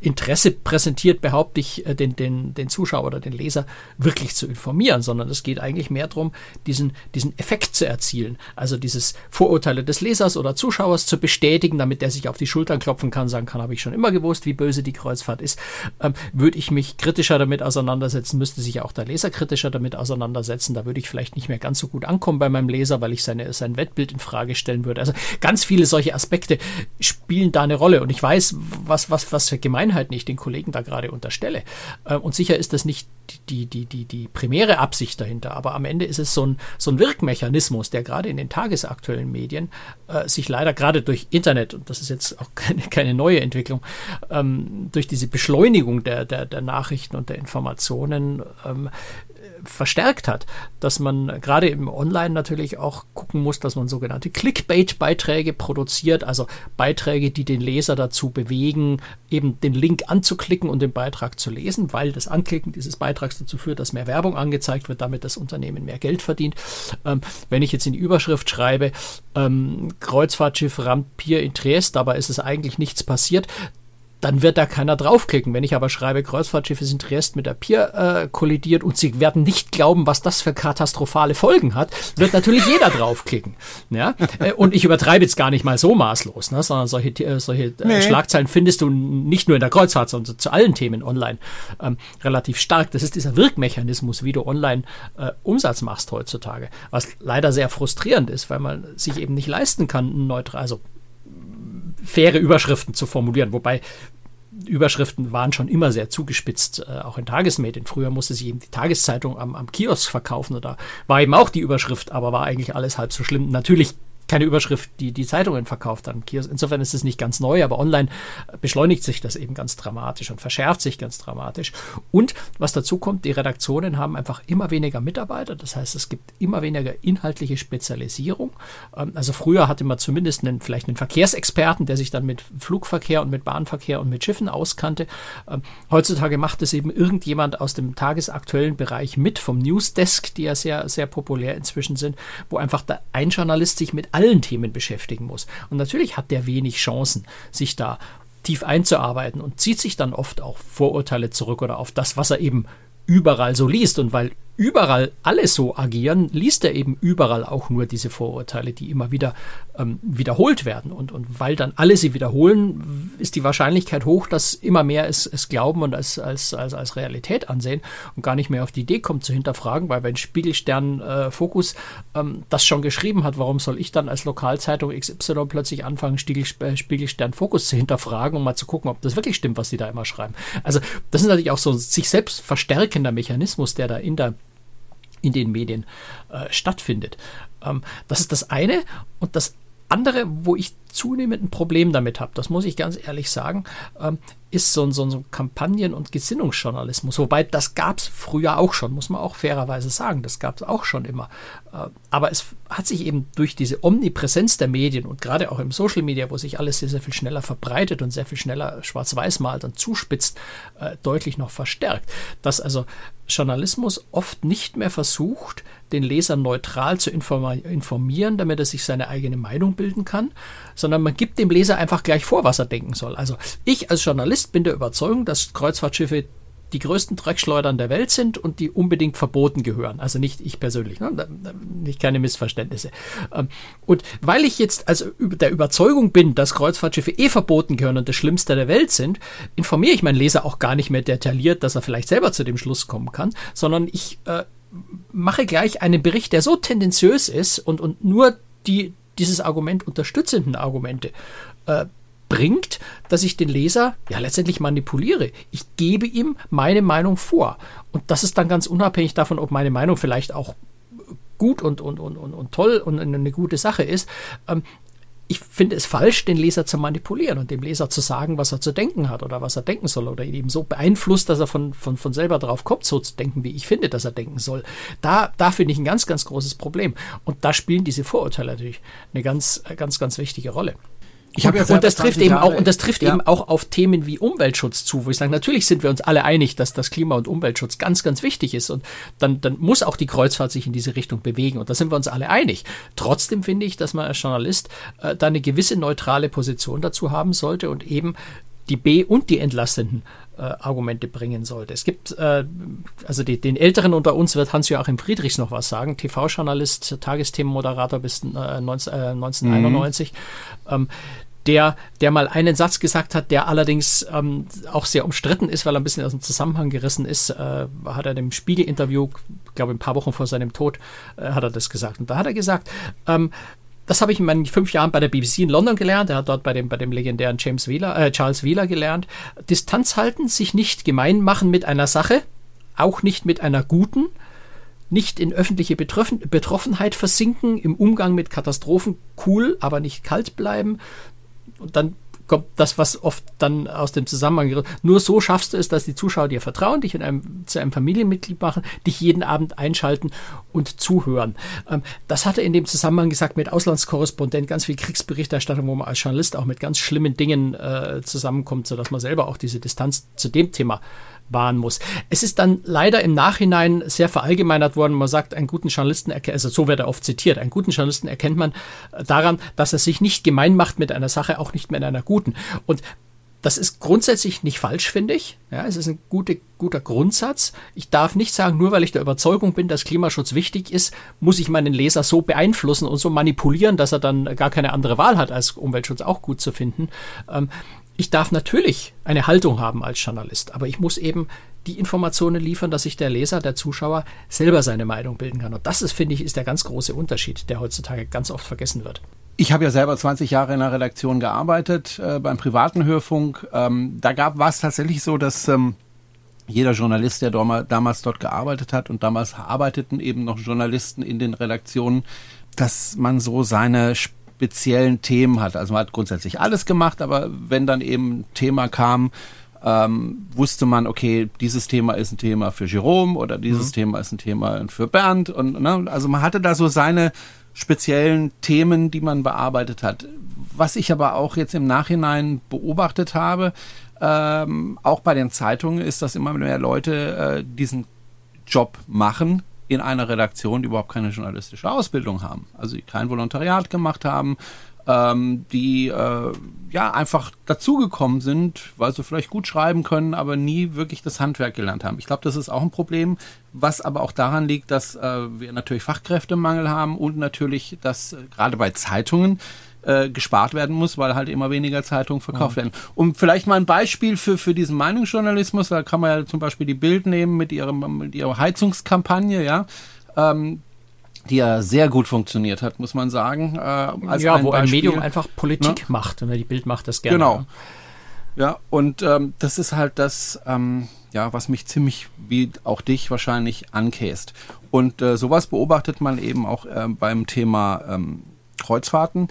Interesse präsentiert, behaupte ich, äh, den, den, den Zuschauer oder den Leser wirklich zu informieren, sondern es geht eigentlich mehr darum, diesen, diesen Effekt zu erzielen. Also dieses Vorurteile des Lesers oder Zuschauers zu bestätigen, damit der sich auf die Schultern klopfen kann, sagen kann, habe ich schon immer gewusst, wie böse die Kreuzfahrt ist. Ähm, würde ich mich kritischer damit auseinandersetzen, müsste sich auch der Leser kritischer damit auseinandersetzen. Da würde ich vielleicht nicht mehr ganz so gut ankommen bei meinem Leser, weil ich seine, sein Weltbild in Frage stellen würde. Also ganz viele solche Aspekte spielen da eine Rolle. Und ich weiß, was, was, was für gemein Gemeinheit nicht den Kollegen da gerade unterstelle. Äh, und sicher ist das nicht die, die, die, die primäre Absicht dahinter, aber am Ende ist es so ein, so ein Wirkmechanismus, der gerade in den tagesaktuellen Medien äh, sich leider gerade durch Internet, und das ist jetzt auch [laughs] keine, keine neue Entwicklung, ähm, durch diese Beschleunigung der, der, der Nachrichten und der Informationen ähm, verstärkt hat, dass man gerade im Online natürlich auch gucken muss, dass man sogenannte Clickbait-Beiträge produziert, also Beiträge, die den Leser dazu bewegen, eben den Link anzuklicken und den Beitrag zu lesen, weil das Anklicken dieses Beitrags dazu führt, dass mehr Werbung angezeigt wird, damit das Unternehmen mehr Geld verdient. Ähm, wenn ich jetzt in die Überschrift schreibe, ähm, Kreuzfahrtschiff rammt Pier in Triest, dabei ist es eigentlich nichts passiert, dann wird da keiner draufklicken. Wenn ich aber schreibe, Kreuzfahrtschiffe sind Triest mit der Pier äh, kollidiert und sie werden nicht glauben, was das für katastrophale Folgen hat, wird natürlich [laughs] jeder draufklicken. Ja? Äh, und ich übertreibe jetzt gar nicht mal so maßlos, ne? sondern solche, äh, solche äh, nee. Schlagzeilen findest du nicht nur in der Kreuzfahrt, sondern zu allen Themen online ähm, relativ stark. Das ist dieser Wirkmechanismus, wie du online äh, Umsatz machst heutzutage, was leider sehr frustrierend ist, weil man sich eben nicht leisten kann, neutral, also faire Überschriften zu formulieren. Wobei Überschriften waren schon immer sehr zugespitzt, äh, auch in Tagesmedien. Früher musste sich eben die Tageszeitung am, am Kiosk verkaufen oder war eben auch die Überschrift, aber war eigentlich alles halb so schlimm. Natürlich keine Überschrift, die die Zeitungen verkauft haben. Insofern ist es nicht ganz neu, aber online beschleunigt sich das eben ganz dramatisch und verschärft sich ganz dramatisch. Und was dazu kommt, die Redaktionen haben einfach immer weniger Mitarbeiter. Das heißt, es gibt immer weniger inhaltliche Spezialisierung. Ähm, also früher hatte man zumindest einen, vielleicht einen Verkehrsexperten, der sich dann mit Flugverkehr und mit Bahnverkehr und mit Schiffen auskannte. Ähm, heutzutage macht es eben irgendjemand aus dem tagesaktuellen Bereich mit, vom Newsdesk, die ja sehr, sehr populär inzwischen sind, wo einfach ein Journalist sich mit allen Themen beschäftigen muss. Und natürlich hat der wenig Chancen, sich da tief einzuarbeiten und zieht sich dann oft auch Vorurteile zurück oder auf das, was er eben überall so liest. Und weil überall alle so agieren, liest er eben überall auch nur diese Vorurteile, die immer wieder ähm, wiederholt werden. Und, und weil dann alle sie wiederholen, ist die Wahrscheinlichkeit hoch, dass immer mehr es, es glauben und als, als, als, als Realität ansehen und gar nicht mehr auf die Idee kommt zu hinterfragen, weil wenn Spiegelstern äh, Fokus ähm, das schon geschrieben hat, warum soll ich dann als Lokalzeitung XY plötzlich anfangen, Spiegel, äh, Spiegelstern Fokus zu hinterfragen, um mal zu gucken, ob das wirklich stimmt, was sie da immer schreiben. Also das ist natürlich auch so ein sich selbst verstärkender Mechanismus, der da in der in den Medien äh, stattfindet. Ähm, das ist das eine. Und das andere, wo ich zunehmend ein Problem damit habe, das muss ich ganz ehrlich sagen, ähm, ist so, so, so Kampagnen- und Gesinnungsjournalismus. Wobei das gab es früher auch schon, muss man auch fairerweise sagen. Das gab es auch schon immer. Äh, aber es hat sich eben durch diese Omnipräsenz der Medien und gerade auch im Social Media, wo sich alles sehr, sehr viel schneller verbreitet und sehr viel schneller schwarz-weiß malt und zuspitzt, äh, deutlich noch verstärkt. Dass also Journalismus oft nicht mehr versucht, den Leser neutral zu informieren, damit er sich seine eigene Meinung bilden kann, sondern man gibt dem Leser einfach gleich vor, was er denken soll. Also ich als Journalist bin der Überzeugung, dass Kreuzfahrtschiffe die größten Dreckschleudern der Welt sind und die unbedingt verboten gehören. Also nicht ich persönlich, ne? nicht keine Missverständnisse. Ähm, und weil ich jetzt also der Überzeugung bin, dass Kreuzfahrtschiffe eh verboten gehören und das Schlimmste der Welt sind, informiere ich meinen Leser auch gar nicht mehr detailliert, dass er vielleicht selber zu dem Schluss kommen kann, sondern ich äh, mache gleich einen Bericht, der so tendenziös ist und, und nur die, dieses Argument unterstützenden Argumente äh, bringt, dass ich den Leser ja letztendlich manipuliere. Ich gebe ihm meine Meinung vor. Und das ist dann ganz unabhängig davon, ob meine Meinung vielleicht auch gut und, und, und, und, und toll und eine gute Sache ist. Ich finde es falsch, den Leser zu manipulieren und dem Leser zu sagen, was er zu denken hat oder was er denken soll oder ihn eben so beeinflusst, dass er von, von, von selber drauf kommt, so zu denken, wie ich finde, dass er denken soll. Da, da finde ich ein ganz, ganz großes Problem. Und da spielen diese Vorurteile natürlich eine ganz, ganz, ganz wichtige Rolle. Ich habe ja und das trifft eben auch und das trifft ja. eben auch auf Themen wie Umweltschutz zu, wo ich sage, natürlich sind wir uns alle einig, dass das Klima- und Umweltschutz ganz, ganz wichtig ist und dann, dann muss auch die Kreuzfahrt sich in diese Richtung bewegen und da sind wir uns alle einig. Trotzdem finde ich, dass man als Journalist äh, da eine gewisse neutrale Position dazu haben sollte und eben die B- und die entlastenden äh, Argumente bringen sollte. Es gibt, äh, also die, den Älteren unter uns wird Hans-Joachim Friedrichs noch was sagen, TV-Journalist, Tagesthemenmoderator bis äh, 19, 1991. Mhm. Ähm, der, der mal einen Satz gesagt hat, der allerdings ähm, auch sehr umstritten ist, weil er ein bisschen aus dem Zusammenhang gerissen ist, äh, hat er im Spiegel-Interview, glaube ein paar Wochen vor seinem Tod, äh, hat er das gesagt. Und da hat er gesagt, ähm, das habe ich in meinen fünf Jahren bei der BBC in London gelernt. Er hat dort bei dem, bei dem legendären James Wheeler, äh, Charles Wheeler gelernt. Distanz halten, sich nicht gemein machen mit einer Sache, auch nicht mit einer guten, nicht in öffentliche Betroffen Betroffenheit versinken, im Umgang mit Katastrophen cool, aber nicht kalt bleiben, und dann kommt das, was oft dann aus dem Zusammenhang nur so schaffst du es, dass die Zuschauer dir vertrauen, dich in einem, zu einem Familienmitglied machen, dich jeden Abend einschalten und zuhören. Ähm, das hat er in dem Zusammenhang gesagt mit Auslandskorrespondent, ganz viel Kriegsberichterstattung, wo man als Journalist auch mit ganz schlimmen Dingen äh, zusammenkommt, sodass man selber auch diese Distanz zu dem Thema wahren muss. Es ist dann leider im Nachhinein sehr verallgemeinert worden. Man sagt, einen guten Journalisten, also so wird er oft zitiert, einen guten Journalisten erkennt man daran, dass er sich nicht gemein macht mit einer Sache, auch nicht mit einer guten. Und das ist grundsätzlich nicht falsch, finde ich. Ja, es ist ein gute, guter Grundsatz. Ich darf nicht sagen, nur weil ich der Überzeugung bin, dass Klimaschutz wichtig ist, muss ich meinen Leser so beeinflussen und so manipulieren, dass er dann gar keine andere Wahl hat, als Umweltschutz auch gut zu finden. Ähm, ich darf natürlich eine Haltung haben als Journalist, aber ich muss eben die Informationen liefern, dass sich der Leser, der Zuschauer selber seine Meinung bilden kann. Und das ist, finde ich, ist der ganz große Unterschied, der heutzutage ganz oft vergessen wird. Ich habe ja selber 20 Jahre in der Redaktion gearbeitet, äh, beim privaten Hörfunk. Ähm, da gab war es tatsächlich so, dass ähm, jeder Journalist, der damals dort gearbeitet hat und damals arbeiteten eben noch Journalisten in den Redaktionen, dass man so seine speziellen Themen hat. Also man hat grundsätzlich alles gemacht, aber wenn dann eben ein Thema kam, ähm, wusste man, okay, dieses Thema ist ein Thema für Jerome oder dieses mhm. Thema ist ein Thema für Bernd. Und ne, also man hatte da so seine speziellen Themen, die man bearbeitet hat. Was ich aber auch jetzt im Nachhinein beobachtet habe, ähm, auch bei den Zeitungen, ist, dass immer mehr Leute äh, diesen Job machen, in einer Redaktion, die überhaupt keine journalistische Ausbildung haben, also die kein Volontariat gemacht haben, ähm, die äh, ja einfach dazugekommen sind, weil sie vielleicht gut schreiben können, aber nie wirklich das Handwerk gelernt haben. Ich glaube, das ist auch ein Problem, was aber auch daran liegt, dass äh, wir natürlich Fachkräftemangel haben und natürlich, dass äh, gerade bei Zeitungen äh, gespart werden muss, weil halt immer weniger Zeitungen verkauft ja. werden. Und vielleicht mal ein Beispiel für, für diesen Meinungsjournalismus, da kann man ja zum Beispiel die Bild nehmen mit ihrem, mit ihrer Heizungskampagne, ja. Ähm, die ja sehr gut funktioniert hat, muss man sagen. Äh, als ja, ein wo Beispiel, ein Medium einfach Politik ne? macht und die Bild macht das gerne. Genau. Ja, und ähm, das ist halt das, ähm, ja, was mich ziemlich, wie auch dich wahrscheinlich, ankäst. Und äh, sowas beobachtet man eben auch äh, beim Thema ähm, Kreuzfahrten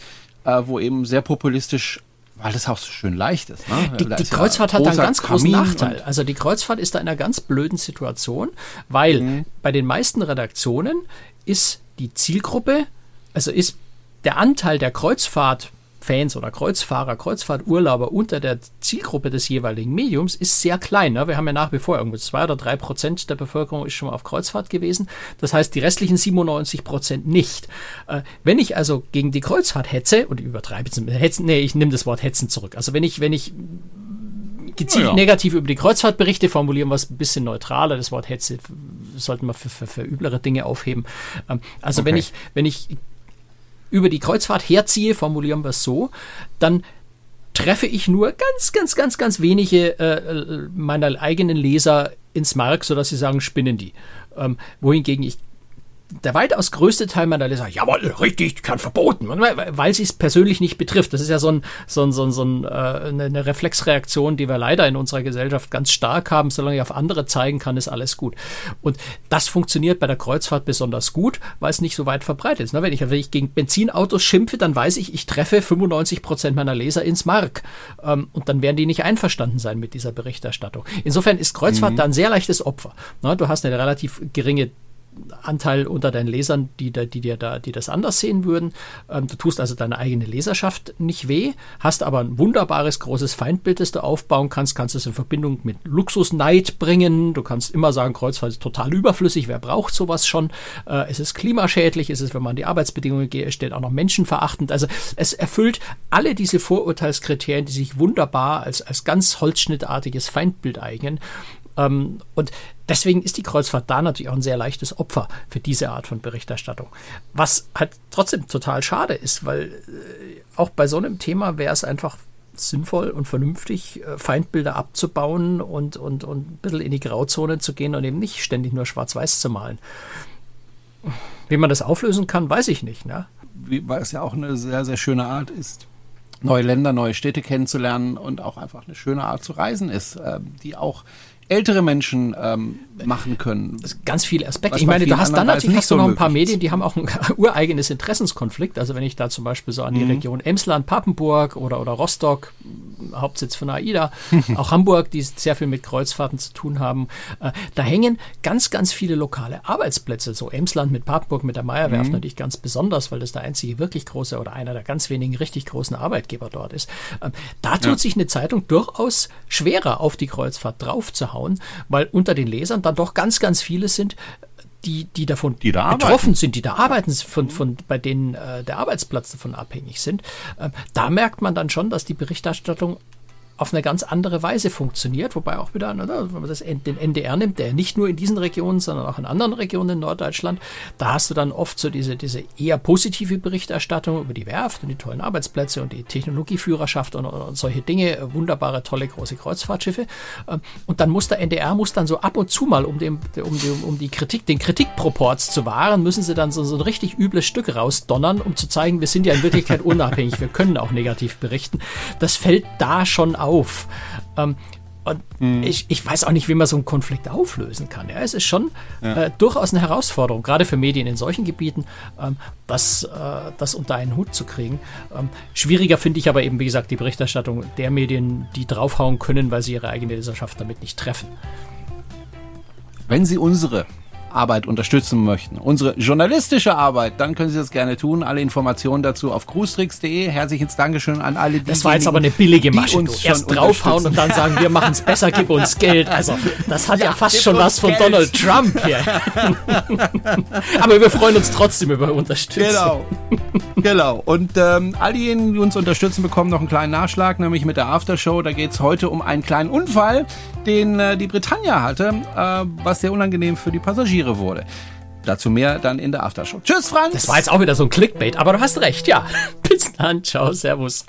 äh, wo eben sehr populistisch weil das auch so schön leicht ist. Ne? Die, die ist Kreuzfahrt ja hat einen ganz großen Nachteil. Also die Kreuzfahrt ist da in einer ganz blöden Situation, weil mhm. bei den meisten Redaktionen ist die Zielgruppe, also ist der Anteil der Kreuzfahrt Fans oder Kreuzfahrer, Kreuzfahrturlauber unter der Zielgruppe des jeweiligen Mediums ist sehr klein. Ne? Wir haben ja nach wie vor irgendwie zwei oder drei Prozent der Bevölkerung ist schon mal auf Kreuzfahrt gewesen. Das heißt, die restlichen 97 Prozent nicht. Äh, wenn ich also gegen die Kreuzfahrt hetze, und übertreibe jetzt, hetzen, nee, ich nehme das Wort hetzen zurück. Also wenn ich, wenn ich gezielt ja. negativ über die Kreuzfahrt berichte, formulieren es ein bisschen neutraler. Das Wort Hetze sollten wir für, für, für üblere Dinge aufheben. Ähm, also okay. wenn ich, wenn ich über die Kreuzfahrt herziehe, formulieren wir es so, dann treffe ich nur ganz, ganz, ganz, ganz wenige äh, meiner eigenen Leser ins Mark, sodass sie sagen, spinnen die. Ähm, wohingegen ich der weitaus größte Teil meiner Leser, jawohl, richtig, kann verboten, weil sie es persönlich nicht betrifft. Das ist ja so, ein, so, ein, so, ein, so ein, äh, eine Reflexreaktion, die wir leider in unserer Gesellschaft ganz stark haben. Solange ich auf andere zeigen kann, ist alles gut. Und das funktioniert bei der Kreuzfahrt besonders gut, weil es nicht so weit verbreitet ist. Wenn ich, wenn ich gegen Benzinautos schimpfe, dann weiß ich, ich treffe 95 Prozent meiner Leser ins Mark. Ähm, und dann werden die nicht einverstanden sein mit dieser Berichterstattung. Insofern ist Kreuzfahrt mhm. da ein sehr leichtes Opfer. Du hast eine relativ geringe Anteil unter deinen Lesern, die, die dir da, die das anders sehen würden. Ähm, du tust also deine eigene Leserschaft nicht weh, hast aber ein wunderbares großes Feindbild, das du aufbauen kannst, kannst es in Verbindung mit Luxusneid bringen. Du kannst immer sagen, Kreuzfahrt ist total überflüssig, wer braucht sowas schon? Äh, es ist klimaschädlich, es ist, wenn man die Arbeitsbedingungen stellt, auch noch menschenverachtend. Also es erfüllt alle diese Vorurteilskriterien, die sich wunderbar als, als ganz holzschnittartiges Feindbild eignen. Ähm, und deswegen ist die Kreuzfahrt da natürlich auch ein sehr leichtes Opfer für diese Art von Berichterstattung. Was halt trotzdem total schade ist, weil äh, auch bei so einem Thema wäre es einfach sinnvoll und vernünftig, äh, Feindbilder abzubauen und, und, und ein bisschen in die Grauzone zu gehen und eben nicht ständig nur schwarz-weiß zu malen. Wie man das auflösen kann, weiß ich nicht. Ne? Weil es ja auch eine sehr, sehr schöne Art ist, neue Länder, neue Städte kennenzulernen und auch einfach eine schöne Art zu reisen ist, äh, die auch ältere Menschen ähm, machen können. Ganz viele Aspekte. Ich meine, du hast dann natürlich hast du noch ein paar Medien, die haben auch ein [laughs] ureigenes Interessenskonflikt. Also wenn ich da zum Beispiel so an die mhm. Region Emsland, Papenburg oder, oder Rostock, Hauptsitz von AIDA, [laughs] auch Hamburg, die sehr viel mit Kreuzfahrten zu tun haben, äh, da hängen ganz, ganz viele lokale Arbeitsplätze. So Emsland mit Papenburg, mit der Meierwerft mhm. natürlich ganz besonders, weil das der einzige wirklich große oder einer der ganz wenigen richtig großen Arbeitgeber dort ist. Ähm, da tut ja. sich eine Zeitung durchaus schwerer auf die Kreuzfahrt draufzuhauen, weil unter den Lesern dann doch ganz, ganz viele sind, die, die davon die da betroffen arbeiten. sind, die da arbeiten, von, von, bei denen äh, der Arbeitsplatz davon abhängig sind. Äh, da merkt man dann schon, dass die Berichterstattung auf eine ganz andere Weise funktioniert, wobei auch wieder, ne, wenn man das, den NDR nimmt, der nicht nur in diesen Regionen, sondern auch in anderen Regionen in Norddeutschland, da hast du dann oft so diese, diese eher positive Berichterstattung über die Werft und die tollen Arbeitsplätze und die Technologieführerschaft und, und solche Dinge, wunderbare, tolle, große Kreuzfahrtschiffe. Ähm, und dann muss der NDR muss dann so ab und zu mal, um, dem, um, die, um die Kritik, den Kritikproports zu wahren, müssen sie dann so, so ein richtig übles Stück rausdonnern, um zu zeigen, wir sind ja in Wirklichkeit [laughs] unabhängig, wir können auch negativ berichten. Das fällt da schon auf auf. Ähm, und mhm. ich, ich weiß auch nicht, wie man so einen Konflikt auflösen kann. Ja, es ist schon ja. äh, durchaus eine Herausforderung, gerade für Medien in solchen Gebieten, ähm, das, äh, das unter einen Hut zu kriegen. Ähm, schwieriger finde ich aber eben, wie gesagt, die Berichterstattung der Medien, die draufhauen können, weil sie ihre eigene Leserschaft damit nicht treffen. Wenn Sie unsere Arbeit unterstützen möchten, unsere journalistische Arbeit, dann können Sie das gerne tun. Alle Informationen dazu auf cruestricks.de. Herzliches Dankeschön an alle, die Das war jetzt aber eine billige Masche. Uns Erst draufhauen und dann sagen, wir machen es besser, gib uns [laughs] Geld. Also, das hat ja, ja fast schon was von Geld. Donald Trump hier. [laughs] aber wir freuen uns trotzdem über Unterstützung. Genau. Genau. Und ähm, all diejenigen, die uns unterstützen, bekommen noch einen kleinen Nachschlag, nämlich mit der Aftershow. Da geht es heute um einen kleinen Unfall, den äh, die Britannia hatte, äh, was sehr unangenehm für die Passagiere wurde. Dazu mehr dann in der Aftershow. Tschüss, Franz! Das war jetzt auch wieder so ein Clickbait, aber du hast recht, ja. [laughs] Bis dann, ciao, servus.